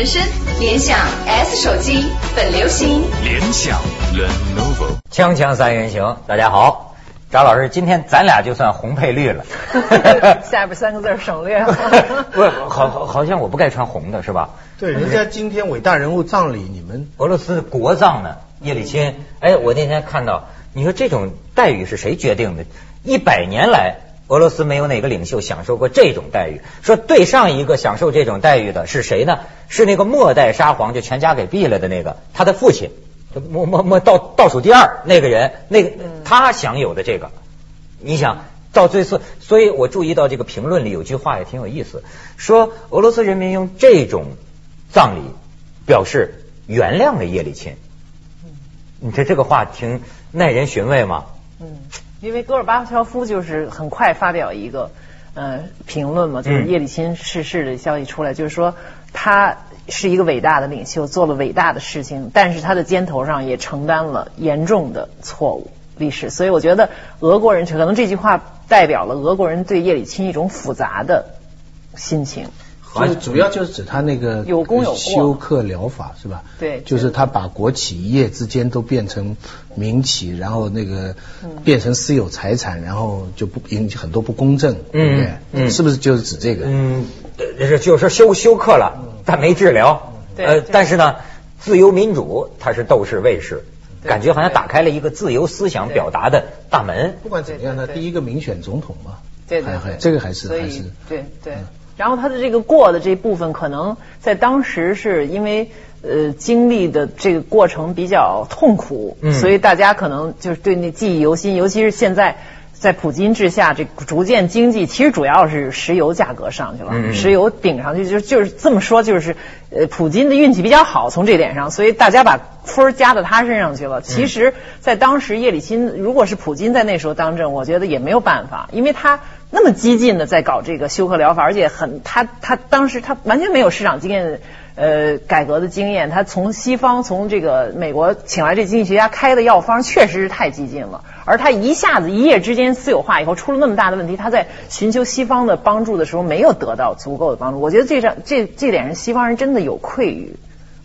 行人生，联想 S 手机本流行。联想 Lenovo。锵锵三人行，大家好，张老师，今天咱俩就算红配绿了。下边三个字省略。不是，好好好像我不该穿红的是吧？对，人家今天伟大人物葬礼，你们俄罗斯国葬呢，叶利钦。哎，我那天看到，你说这种待遇是谁决定的？一百年来，俄罗斯没有哪个领袖享受过这种待遇。说对上一个享受这种待遇的是谁呢？是那个末代沙皇，就全家给毙了的那个，他的父亲，末末末倒倒数第二那个人，那个他享有的这个，你想。到最次，所以我注意到这个评论里有句话也挺有意思，说俄罗斯人民用这种葬礼表示原谅了叶利钦。你这这个话挺耐人寻味吗？嗯，因为戈尔巴乔夫就是很快发表一个呃评论嘛，就是叶利钦逝世的消息出来，就是说他是一个伟大的领袖，做了伟大的事情，但是他的肩头上也承担了严重的错误。历史，所以我觉得俄国人可能这句话代表了俄国人对叶利钦一种复杂的心情。就主要就是指他那个有功有过休克疗法是吧？对，就是他把国企一夜之间都变成民企，然后那个变成私有财产，然后就不引起很多不公正，对不对？嗯，是不是就是指这个？嗯，是就是休休克了，但没治疗。呃，但是呢，自由民主它是斗士卫士。感觉好像打开了一个自由思想表达的大门。不管怎么样，呢第一个民选总统嘛，对对对，这个还是还是对对。然后他的这个过的这部分，可能在当时是因为呃经历的这个过程比较痛苦，所以大家可能就是对那记忆犹新，尤其是现在。在普京治下，这逐渐经济其实主要是石油价格上去了，石油顶上去就就是这么说，就是呃，普京的运气比较好，从这点上，所以大家把分儿加到他身上去了。其实，在当时叶利钦如果是普京在那时候当政，我觉得也没有办法，因为他那么激进的在搞这个休克疗法，而且很他他当时他完全没有市场经验。呃，改革的经验，他从西方从这个美国请来这经济学家开的药方，确实是太激进了。而他一下子一夜之间私有化以后，出了那么大的问题，他在寻求西方的帮助的时候，没有得到足够的帮助。我觉得这上这这点是，西方人真的有愧于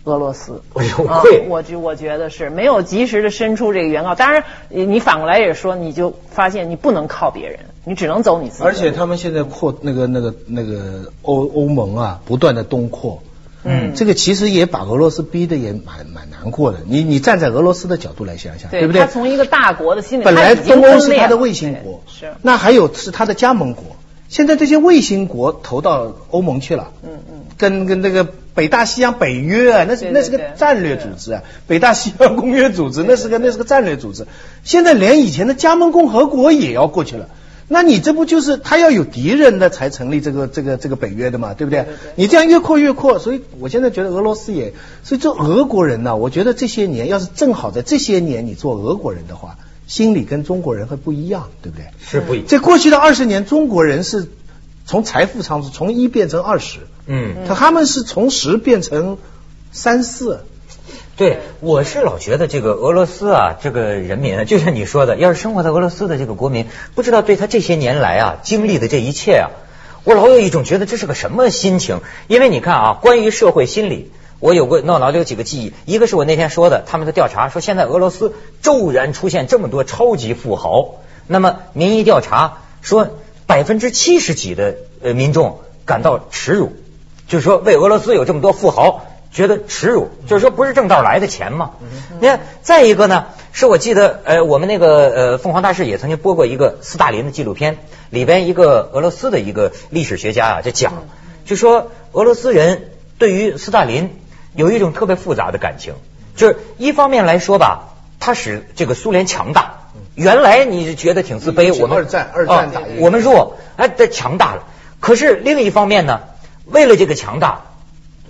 俄罗斯，有愧。我觉我觉得是没有及时的伸出这个原告。当然，你反过来也说，你就发现你不能靠别人，你只能走你自己。而且他们现在扩那个那个那个欧欧盟啊，不断的东扩。嗯，这个其实也把俄罗斯逼得也蛮蛮难过的。你你站在俄罗斯的角度来想想，对不对？他从一个大国的心里，本来东欧是他的卫星国，是那还有是他的加盟国。现在这些卫星国投到欧盟去了，嗯嗯，跟跟那个北大西洋北约啊，那是那是个战略组织啊，北大西洋公约组织那是个那是个战略组织。现在连以前的加盟共和国也要过去了。那你这不就是他要有敌人的才成立这个这个这个北约的嘛，对不对？你这样越扩越扩，所以我现在觉得俄罗斯也，所以做俄国人呢，我觉得这些年要是正好在这些年你做俄国人的话，心里跟中国人会不一样，对不对？是不一样。在过去的二十年，中国人是从财富上是从一变成二十，嗯，他他们是从十变成三四。对，我是老觉得这个俄罗斯啊，这个人民，就像你说的，要是生活在俄罗斯的这个国民，不知道对他这些年来啊经历的这一切啊，我老有一种觉得这是个什么心情。因为你看啊，关于社会心理，我有过脑脑里有几个记忆，一个是我那天说的，他们的调查说现在俄罗斯骤然出现这么多超级富豪，那么民意调查说百分之七十几的呃民众感到耻辱，就是说为俄罗斯有这么多富豪。觉得耻辱，就是说不是正道来的钱嘛？你看，再一个呢，是我记得，呃，我们那个呃凤凰大师也曾经播过一个斯大林的纪录片，里边一个俄罗斯的一个历史学家啊，就讲，就说俄罗斯人对于斯大林有一种特别复杂的感情，就是一方面来说吧，他使这个苏联强大，原来你觉得挺自卑，我们二战二战打我们弱，哎，他强大了，可是另一方面呢，为了这个强大。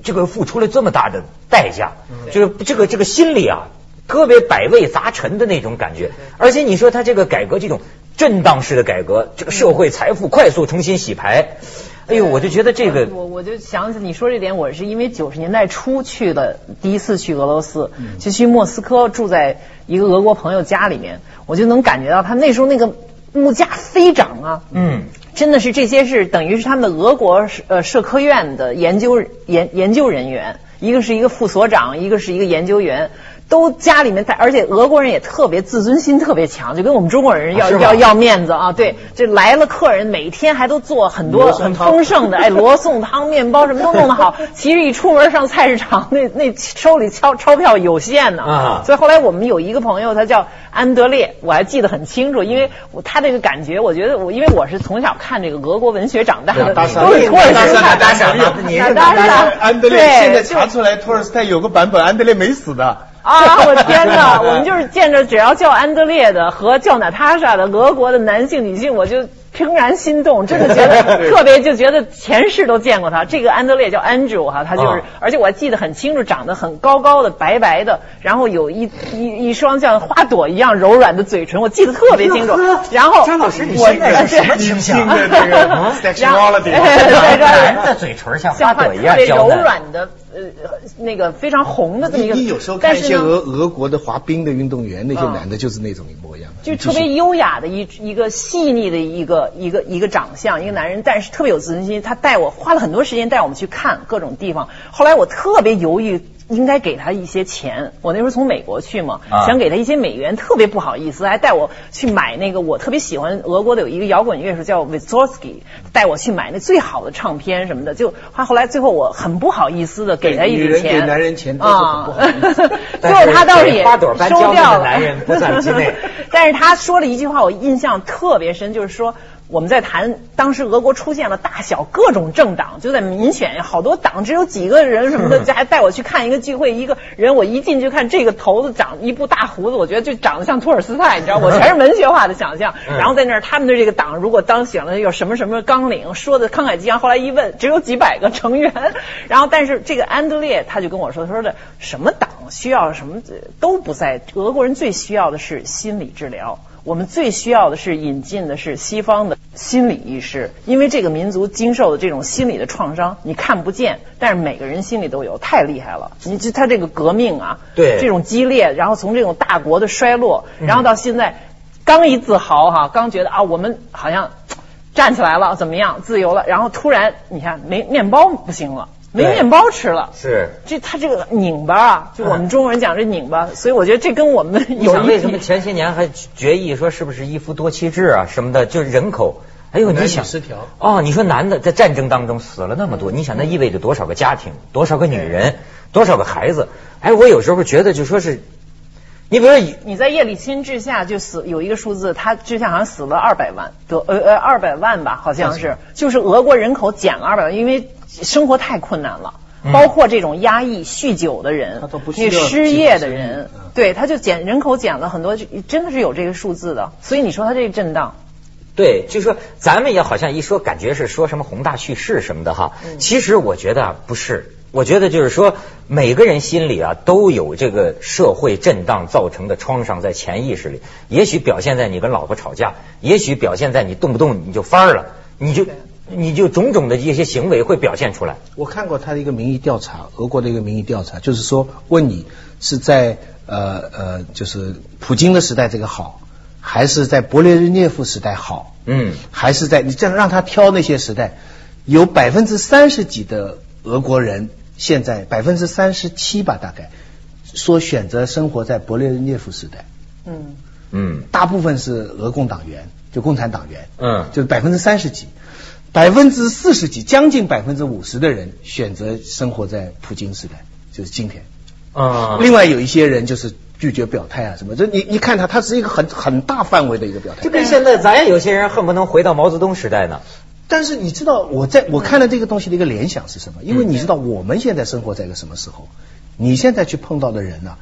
这个付出了这么大的代价，就是这个这个心里啊，特别百味杂陈的那种感觉。而且你说他这个改革这种震荡式的改革，这个社会财富快速重新洗牌，哎呦，我就觉得这个，我我就想起你说这点，我是因为九十年代初去的，第一次去俄罗斯，就去莫斯科住在一个俄国朋友家里面，我就能感觉到他那时候那个物价飞涨啊，嗯。真的是这些是等于是他们的俄国呃社科院的研究研研究人员，一个是一个副所长，一个是一个研究员。都家里面带，而且俄国人也特别自尊心特别强，就跟我们中国人要要要面子啊。对，这来了客人，每天还都做很多很丰盛的，哎，罗宋汤、面包什么都弄得好。其实一出门上菜市场，那那手里钞钞票有限呢。啊。所以后来我们有一个朋友，他叫安德烈，我还记得很清楚，因为他这个感觉，我觉得我因为我是从小看这个俄国文学长大的，都是托尔斯泰。大傻，大傻，安德烈现在查出来，托尔斯泰有个版本，安德烈没死的。啊！我天哪！我们就是见着只要叫安德烈的和叫娜塔莎的俄国的男性、女性，我就。怦然心动，真的觉得 特别，就觉得前世都见过他。这个安德烈叫 Andrew 哈，他就是，而且我还记得很清楚，长得很高高的，白白的，然后有一一一双像花朵一样柔软的嘴唇，我记得特别清楚。然后张老师，你现在是什么倾向？然后男的嘴唇像花朵一样柔软的，呃，那个非常红的这么一个。你有时候看一些俄俄国的滑冰的运动员，那些男的就是那种模样，就特别优雅的一一个细腻的一个。一个一个长相，一个男人，但是特别有自尊心。他带我花了很多时间带我们去看各种地方。后来我特别犹豫。应该给他一些钱。我那时候从美国去嘛，想给他一些美元，特别不好意思，还带我去买那个我特别喜欢俄国的有一个摇滚乐手叫 Vizorsky，带我去买那最好的唱片什么的。就他后来最后我很不好意思的给他一笔钱。给男人钱啊，最后他倒是也收掉了。男人不算之内。但是他说了一句话，我印象特别深，就是说。我们在谈当时俄国出现了大小各种政党，就在民选，好多党只有几个人什么的，还带我去看一个聚会，一个人我一进去看这个头子长一部大胡子，我觉得就长得像托尔斯泰，你知道，我全是文学化的想象。然后在那儿他们的这个党如果当选了有什么什么纲领，说的慷慨激昂。后来一问，只有几百个成员。然后但是这个安德烈他就跟我说，他说的什么党需要什么都不在，俄国人最需要的是心理治疗。我们最需要的是引进的是西方的心理医师，因为这个民族经受的这种心理的创伤，你看不见，但是每个人心里都有，太厉害了。你就他这个革命啊，对这种激烈，然后从这种大国的衰落，然后到现在刚一自豪哈，刚觉得啊我们好像站起来了，怎么样自由了，然后突然你看没面包不行了。没面包吃了，是这他这个拧巴啊，就我们中国人讲这拧巴，所以我觉得这跟我们有为什么前些年还决议说是不是一夫多妻制啊什么的，就是人口，哎呦你想失调哦，你说男的在战争当中死了那么多，你想那意味着多少个家庭，多少个女人，多少个孩子？哎，我有时候觉得就说是，你比如说你在叶利钦治下就死有一个数字，他治下好像死了二百万，得呃呃二百万吧，好像是，就是俄国人口减了二百万，因为。生活太困难了，包括这种压抑、酗酒的人，你失业的人，对，他就减人口减了很多，真的是有这个数字的。所以你说他这个震荡，对，就说咱们也好像一说，感觉是说什么宏大叙事什么的哈。其实我觉得不是，我觉得就是说每个人心里啊都有这个社会震荡造成的创伤在潜意识里，也许表现在你跟老婆吵架，也许表现在你动不动你就翻了，你就。你就种种的一些行为会表现出来。我看过他的一个民意调查，俄国的一个民意调查，就是说问你是在呃呃，就是普京的时代这个好，还是在勃列日涅夫时代好？嗯，还是在你这样让他挑那些时代，有百分之三十几的俄国人现在百分之三十七吧，大概说选择生活在勃列日涅夫时代。嗯嗯，大部分是俄共党员，就共产党员。嗯，就是百分之三十几。百分之四十几，将近百分之五十的人选择生活在普京时代，就是今天。啊，另外有一些人就是拒绝表态啊，什么？这你你看他，他是一个很很大范围的一个表态。就跟现在咱也有些人恨不能回到毛泽东时代呢。但是你知道我在我看了这个东西的一个联想是什么？因为你知道我们现在生活在一个什么时候？你现在去碰到的人呢，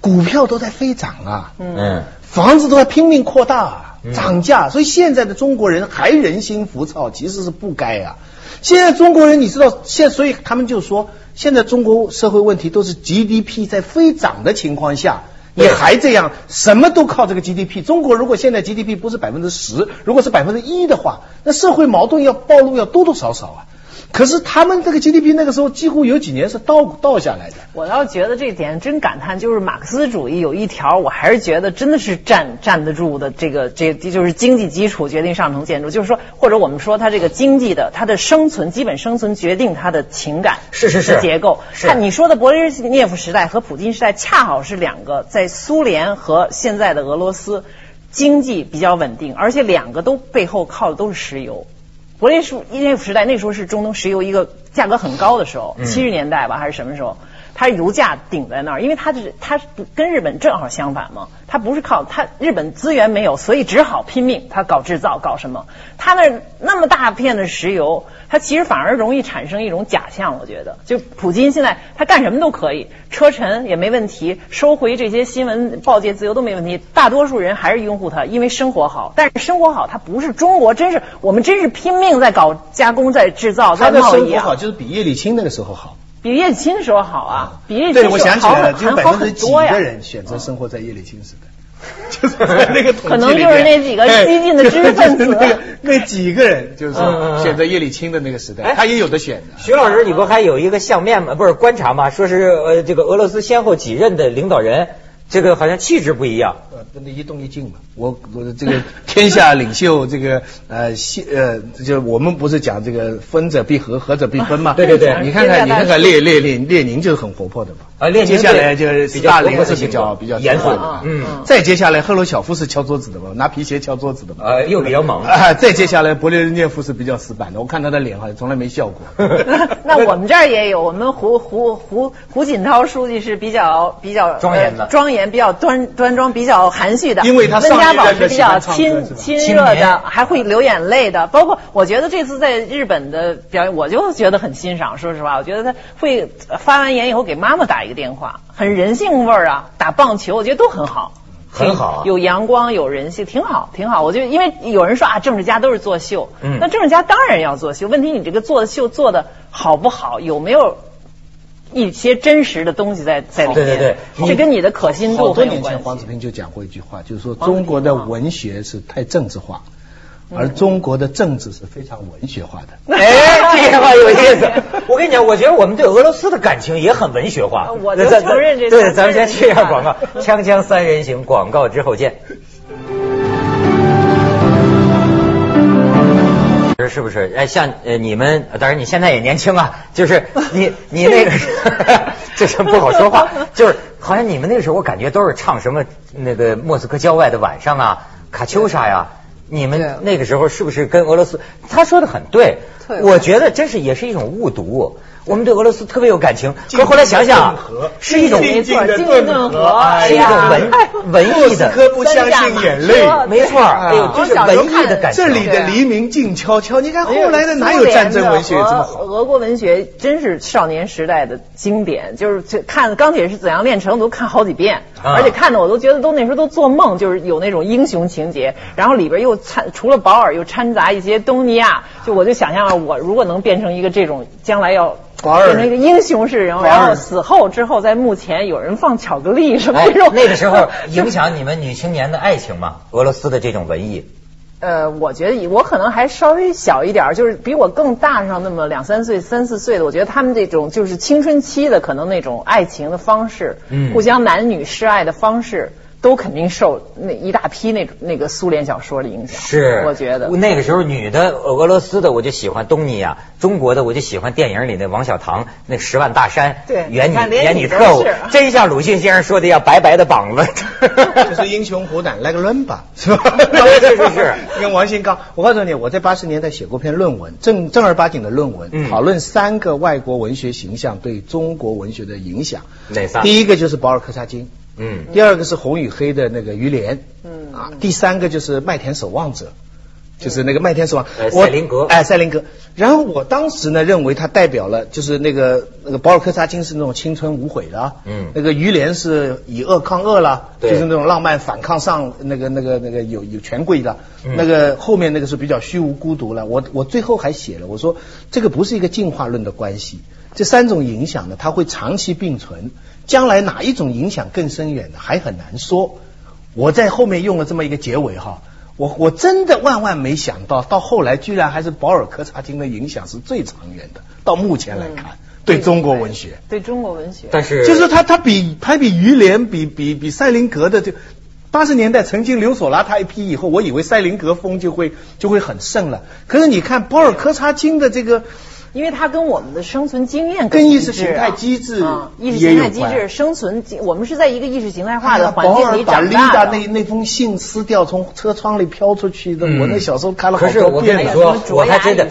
股票都在飞涨啊，嗯，房子都在拼命扩大。啊。涨价，所以现在的中国人还人心浮躁，其实是不该啊。现在中国人，你知道，现所以他们就说，现在中国社会问题都是 GDP 在飞涨的情况下，你还这样，什么都靠这个 GDP。中国如果现在 GDP 不是百分之十，如果是百分之一的话，那社会矛盾要暴露要多多少少啊。可是他们这个 GDP 那个时候几乎有几年是倒倒下来的。我倒觉得这点真感叹，就是马克思主义有一条，我还是觉得真的是站站得住的。这个这就是经济基础决定上层建筑，就是说，或者我们说它这个经济的它的生存基本生存决定它的情感是是是结构。是看你说的勃列日涅夫时代和普京时代，恰好是两个在苏联和现在的俄罗斯经济比较稳定，而且两个都背后靠的都是石油。勃列日涅夫时代那时候是中东石油一个价格很高的时候，七十年代吧还是什么时候？它油价顶在那儿，因为它是它是跟日本正好相反嘛，它不是靠它日本资源没有，所以只好拼命，它搞制造搞什么？它那那么大片的石油，它其实反而容易产生一种假象，我觉得，就普京现在他干什么都可以，车臣也没问题，收回这些新闻报界自由都没问题，大多数人还是拥护他，因为生活好。但是生活好，它不是中国，真是我们真是拼命在搞加工，在制造，在他的贸易啊。生活好，就是比叶利钦那个时候好。比叶利钦的时候好啊，比叶利钦对，我想起来了，就百分之几个。人选择生活在叶利钦时代。就是 那个统计可能就是那几个激进的知识分子那个 那几个人，就是选择叶利钦的那个时代，哎他也有的选的。徐老师，你不还有一个相面吗？不是观察吗？说是呃，这个俄罗斯先后几任的领导人，这个好像气质不一样。呃，那一动一静嘛，我我这个天下领袖，这个呃西呃，就我们不是讲这个分者必合，合者必分嘛？对对对你看看你看看列列列列宁就是很活泼的嘛。啊列宁接下来就是斯大林是比较比较严肃的嗯再接下来赫鲁晓夫是敲桌子的嘛，拿皮鞋敲桌子的嘛。啊，又比较猛。啊，再接下来勃列日涅夫是比较死板的，我看他的脸好像从来没笑过。那我们这儿也有，我们胡胡胡胡锦涛书记是比较比较庄严的呃庄严，比较端端庄，比较含蓄的。因为他温家宝是比较亲亲热的，还会流眼泪的。包括我觉得这次在日本的表演，我就觉得很欣赏。说实话，我觉得他会发完言以后给妈妈打一个电话，很人性味儿啊，打棒球，我觉得都很好。很好啊有阳光，有人性，挺好，挺好。我觉得，因为有人说啊，政治家都是作秀，嗯那政治家当然要作秀。问题你这个做的秀做的好不好，有没有一些真实的东西在在里面？对对对这跟你的可信度好多年前。黄子平就讲过一句话，就是说中国的文学是太政治化，而中国的政治是非常文学化的。哎，这句话有意思。我跟你讲，我觉得我们对俄罗斯的感情也很文学化。我承认这对，咱们先去一下广告，锵锵三人行，广告之后见。是不是？哎，像呃你们，当然你现在也年轻啊，就是你 你那个，这是不好说话，就是好像你们那个时候，我感觉都是唱什么那个莫斯科郊外的晚上啊，卡秋莎呀。你们那个时候是不是跟俄罗斯？他说的很对，对我觉得真是也是一种误读。我们对俄罗斯特别有感情，可后来想想啊，是一种没错，静静静的是一种文文艺的莫斯科不相信眼泪。没错，哎呦，这是文艺的感情。这里的黎明静悄悄，你看后来的哪有战争文学这么好？俄国文学真是少年时代的经典，就是这看《钢铁是怎样炼成》的都看好几遍，啊而且看的我都觉得都那时候都做梦，就是有那种英雄情节，然后里边又掺除了保尔又掺杂一些东尼亚，就我就想象了我如果能变成一个这种将来要。保尔变成一个英雄式人物，然后死后之后在墓前有人放巧克力什么哎这种，，那个时候 影响你们女青年的爱情吗？俄罗斯的这种文艺，呃，我觉得我可能还稍微小一点儿，就是比我更大上那么两三岁、三四岁的，我觉得他们这种就是青春期的可能那种爱情的方式，嗯。互相男女示爱的方式，都肯定受那一大批那种那个苏联小说的影响。是，我觉得那个时候女的俄罗斯的我就喜欢东尼亚，中国的我就喜欢电影里那王小棠那十万大山，对演你你看连你都演女特务是，真像鲁迅先生说的要白白的膀子。就是英雄虎胆来个论吧，是吧？是是是跟王新刚，我告诉你，我在八十年代写过篇论文，正正儿八经的论文，嗯讨论三个外国文学形象对中国文学的影响。哪仨第一个就是保尔柯察金，嗯。第二个是红与黑的那个于连，嗯。啊，第三个就是麦田守望者。就是那个麦田守望，呃我赛林格。哎，赛林格。然后我当时呢认为他代表了，就是那个那个保尔柯察金是那种青春无悔的啊，嗯。那个于连是以恶抗恶啦，对。就是那种浪漫反抗上那个那个那个有有权贵的，嗯。那个后面那个是比较虚无孤独了。我我最后还写了，我说这个不是一个进化论的关系，这三种影响呢，它会长期并存，将来哪一种影响更深远的还很难说。我在后面用了这么一个结尾哈，我我真的万万没想到，到后来居然还是保尔柯察金的影响是最长远的。到目前来看，对中国文学，对中国文学，但是就是他他比他比于连比比比塞林格的就。八十年代曾经刘索拉他一批以后，我以为塞林格风就会就会很盛了。可是你看保尔柯察金的这个。因为它跟我们的生存经验跟意识形态机制意识形态机制生存，我们是在一个意识形态化的环境里长大的。那那封信撕掉，从车窗里飘出去的，我那小时候看了好多遍。可是我跟你说，我还真的，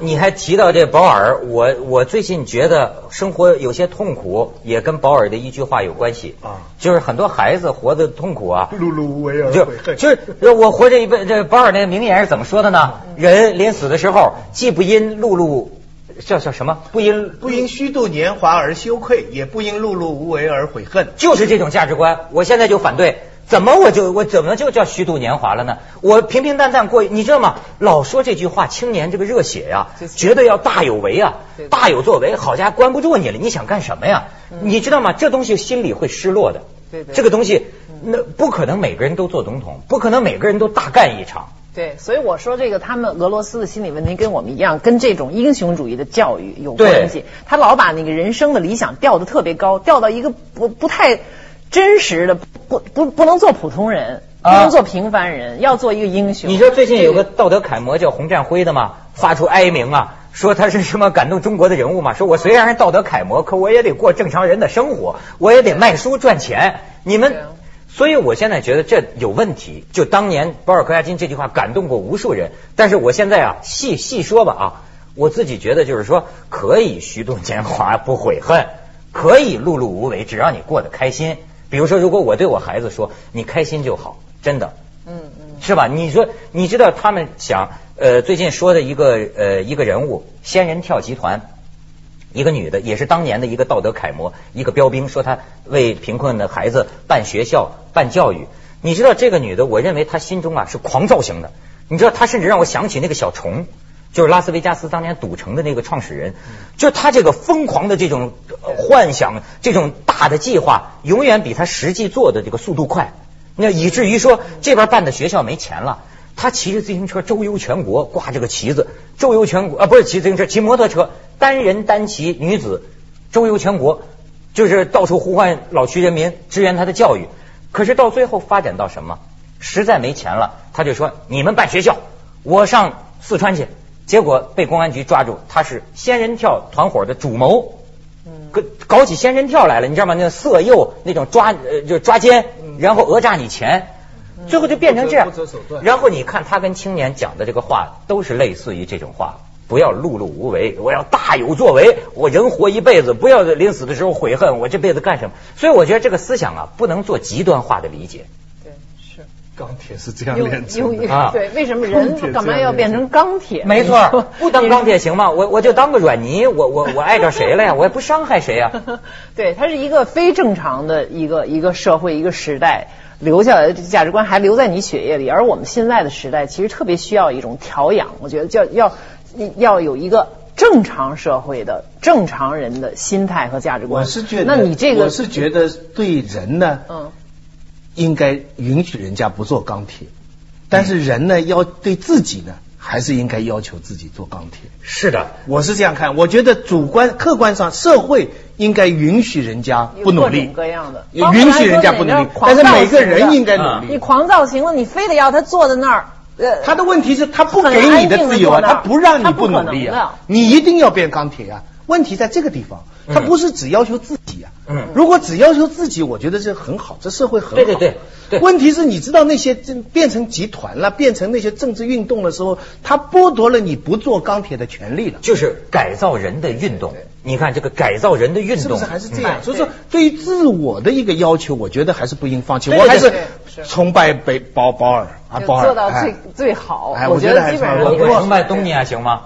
你你还提到这保尔，我我最近觉得生活有些痛苦，也跟保尔的一句话有关系啊，就是很多孩子活得痛苦啊，碌碌无为而就就是我活着一辈，这保尔那个名言是怎么说的呢？人临死的时候，既不因碌碌。叫叫什么？不因不因虚度年华而羞愧，也不因碌碌无为而悔恨。就是这种价值观，我现在就反对。怎么我就我怎么就叫虚度年华了呢？我平平淡淡过，你知道吗？老说这句话，青年这个热血呀，绝对要大有为啊，大有作为。好家伙，关不住你了，你想干什么呀？你知道吗？这东西心里会失落的。对对。这个东西，那不可能每个人都做总统，不可能每个人都大干一场。对，所以我说这个他们俄罗斯的心理问题跟我们一样，跟这种英雄主义的教育有关系。他老把那个人生的理想吊得特别高，吊到一个不不太真实的，不不不能做普通人，不能做平凡人，要做一个英雄。你说最近有个道德楷模叫洪战辉的吗？发出哀鸣啊，说他是什么感动中国的人物嘛？说我虽然是道德楷模，可我也得过正常人的生活，我也得卖书赚钱。你们。所以，我现在觉得这有问题。就当年保尔柯察金这句话感动过无数人，但是我现在啊，细细说吧啊，我自己觉得就是说，可以虚度年华不悔恨，可以碌碌无为，只要你过得开心。比如说，如果我对我孩子说，你开心就好，真的，嗯嗯，是吧？你说，你知道他们想呃，最近说的一个呃一个人物，仙人跳集团。一个女的，也是当年的一个道德楷模，一个标兵，说她为贫困的孩子办学校、办教育。你知道这个女的，我认为她心中啊是狂躁型的。你知道她甚至让我想起那个小虫，就是拉斯维加斯当年赌城的那个创始人，就是他这个疯狂的这种幻想，这种大的计划，永远比她实际做的这个速度快。那以至于说这边办的学校没钱了。他骑着自行车周游全国，挂着个旗子，周游全国啊，不是骑自行车，骑摩托车，单人单骑女子周游全国，就是到处呼唤老区人民支援他的教育。可是到最后发展到什么？实在没钱了，他就说：“你们办学校，我上四川去。”结果被公安局抓住，他是仙人跳团伙的主谋，搞搞起仙人跳来了，你知道吗？那色诱那种抓呃就抓奸，然后讹诈你钱。最后就变成这样，然后你看他跟青年讲的这个话，都是类似于这种话：不要碌碌无为，我要大有作为，我人活一辈子，不要临死的时候悔恨我这辈子干什么。所以我觉得这个思想啊，不能做极端化的理解。钢铁是这样炼成的啊。对，为什么人干嘛要变成钢铁？没错，不当钢铁行吗？我我就当个软泥，我我我碍着谁了呀？我也不伤害谁呀。对，它是一个非正常的一个一个社会一个时代。留下来的价值观还留在你血液里，而我们现在的时代其实特别需要一种调养。我觉得叫要要有一个正常社会的正常人的心态和价值观。我是觉得，那你这个我是觉得对人呢，嗯，应该允许人家不做钢铁，但是人呢要对自己呢。还是应该要求自己做钢铁。是的，我是这样看。我觉得主观、客观上，社会应该允许人家不努力，各样的，允许人家不努力。但是每个人应该努力。你狂躁型了，你非得要他坐在那儿。呃，他的问题是，他不给你的自由啊，他不让你不努力啊，你一定要变钢铁啊。问题在这个地方，他不是只要求自己啊。嗯。如果只要求自己，我觉得这很好，这社会很好。对对对。问题是你知道那些变变成集团了，变成那些政治运动的时候，他剥夺了你不做钢铁的权利了。就是改造人的运动。你看这个改造人的运动，是不是还是这样？所以说，对于自我的一个要求，我觉得还是不应放弃。我还是崇拜北保保尔啊，保尔做到最最好。我觉得基本上我崇拜东尼还行吗？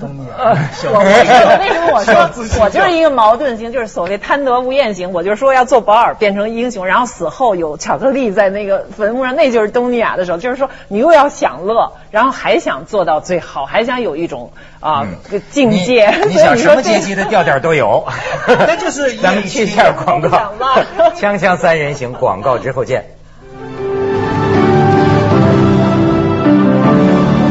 东尼亚，我为什么我说我就是一个矛盾型，就是所谓贪得无厌型。我就说要做保尔变成英雄，然后死后有巧克力在那个坟墓上，那就是东尼亚的时候。就是说你又要享乐，然后还想做到最好，还想有一种啊境界。你想什么阶级的调调都有。那就是咱们去一下广告，锵锵三人行广告之后见。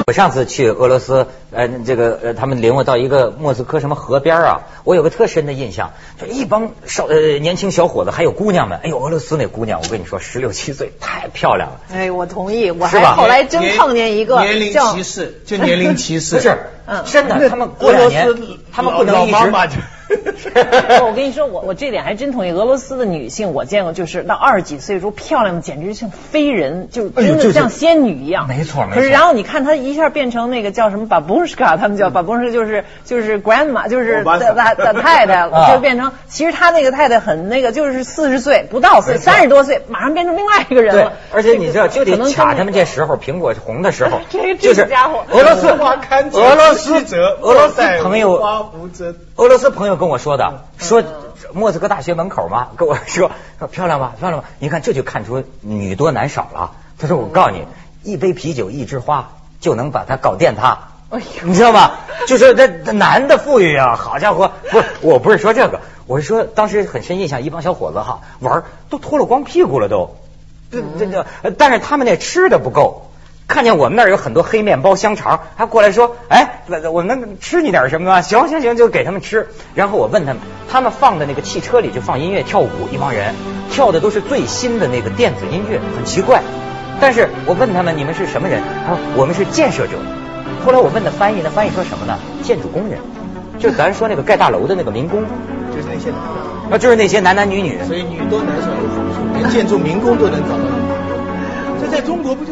我上次去俄罗斯，呃，这个呃，他们领我到一个莫斯科什么河边啊，我有个特深的印象，就一帮少呃年轻小伙子，还有姑娘们，哎呦，俄罗斯那姑娘，我跟你说，十六七岁，太漂亮了。哎，我同意，我还后来真碰见一个年龄歧视，就年龄歧视。不是，嗯真的，他们过两年俄罗斯，他们不能一直。我跟你说，我我这点还真同意。俄罗斯的女性，我见过，就是到二十几岁的时候，漂亮的简直像飞人，就真的像仙女一样。没错没错可是然后你看她一下变成那个叫什么巴布什卡，他们叫巴布什，就是就是 grandma，就是大大大太太，了 就变成其实她那个太太很那个，就是四十岁不到岁，三十多岁，马上变成另外一个人对了。，而且你知道，就得卡他们这时候，苹果红的时候 这个，就是这个家伙俄罗斯花堪折俄罗斯俄罗斯朋友花无折俄罗斯朋友跟我说的，说莫斯科大学门口嘛，跟我说说漂亮吧，漂亮吧，你看这就看出女多男少了。他说我告诉你，一杯啤酒一枝花就能把他搞电他。哎呦你知道吗？就是这这男的富裕啊，好家伙！不是，我不是说这个，我是说当时很深印象，一帮小伙子哈玩都脱了光屁股了都，这这这，呃但是他们那吃的不够。看见我们那儿有很多黑面包、香肠，他过来说：“哎，我们能吃你点什么吗？”行行行，就给他们吃。然后我问他们，他们放的那个汽车里就放音乐跳舞，一帮人跳的都是最新的那个电子音乐，很奇怪。但是我问他们你们是什么人？他说我们是建设者。后来我问的翻译，那翻译说什么呢？建筑工人，就咱说那个盖大楼的那个民工，就是那些男的，啊，就是那些男男女女。所以女多男少有好处，连建筑民工都能找到女朋友。这在中国不就？